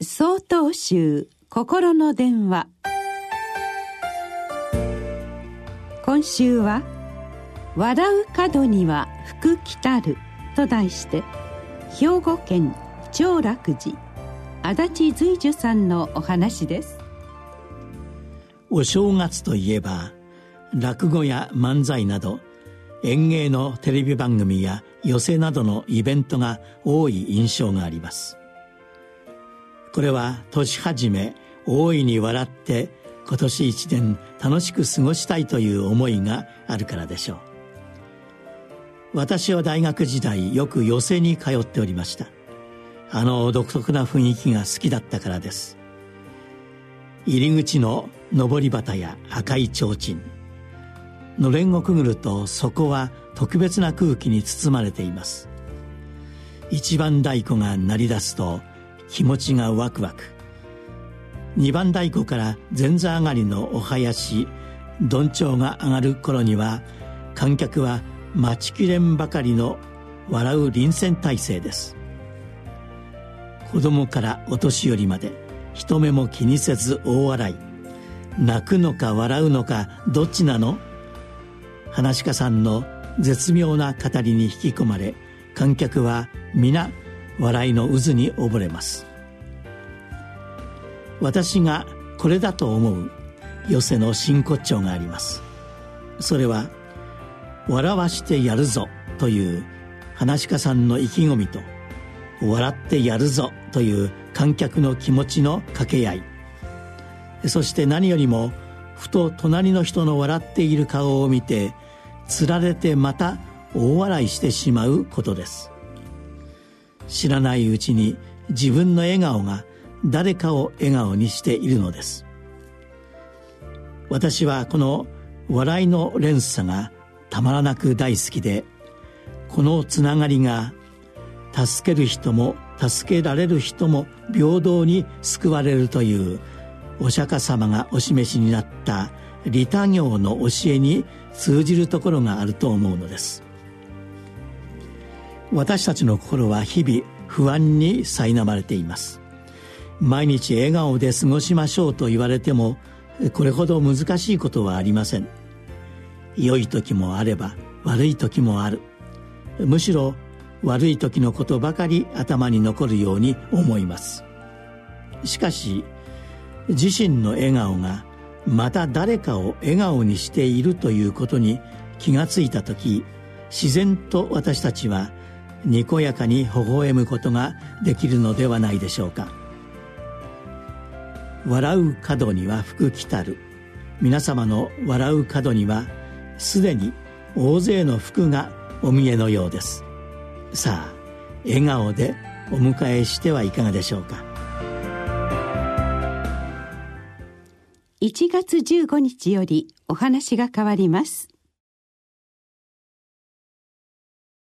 総統集心の電話。今週は「笑う角には福来たる」と題して兵庫県長楽寺足立随樹さんのお話です。お正月といえば落語や漫才など演芸のテレビ番組や寄席などのイベントが多い印象があります。これは年始め大いに笑って今年一年楽しく過ごしたいという思いがあるからでしょう。私は大学時代よく寄席に通っておりました。あの独特な雰囲気が好きだったからです。入り口の上り旗や赤い提灯。のれんをくぐるとそこは特別な空気に包まれています。一番太鼓が鳴り出すと気持ちがワクワク。二番太鼓から前座上がりのお囃子どんちょうが上がる頃には観客は待ちきれんばかりの笑う臨戦態勢です。子供からお年寄りまで人目も気にせず大笑い。泣くのか笑うのかどっちなの？話し家さんの絶妙な語りに引き込まれ観客は皆笑いの渦に溺れます。私がこれだと思う寄せの真骨頂があります。それは「笑わしてやるぞ」という話し家さんの意気込みと「笑ってやるぞ」という観客の気持ちの掛け合い。そして何よりもふと隣の人の笑っている顔を見てつられてまた大笑いしてしまうことです。知らないうちに自分の笑顔が誰かを笑顔にしているのです。私はこの笑いの連鎖がたまらなく大好きでこのつながりが助ける人も助けられる人も平等に救われるというお釈迦様がお示しになった利他行の教えに通じるところがあると思うのです。私たちの心は日々不安に苛まれています。毎日笑顔で過ごしましょうと言われてもこれほど難しいことはありません。良い時もあれば悪い時もある。むしろ悪い時のことばかり頭に残るように思います。しかし自身の笑顔がまた誰かを笑顔にしているということに気がついた時自然と私たちはにこやかに微笑むことができるのではないでしょうか。笑う角には福来たる。皆様の笑う角にはすでに大勢の福がお見えのようです。さあ笑顔でお迎えしてはいかがでしょうか。1月15日よりお話が変わります。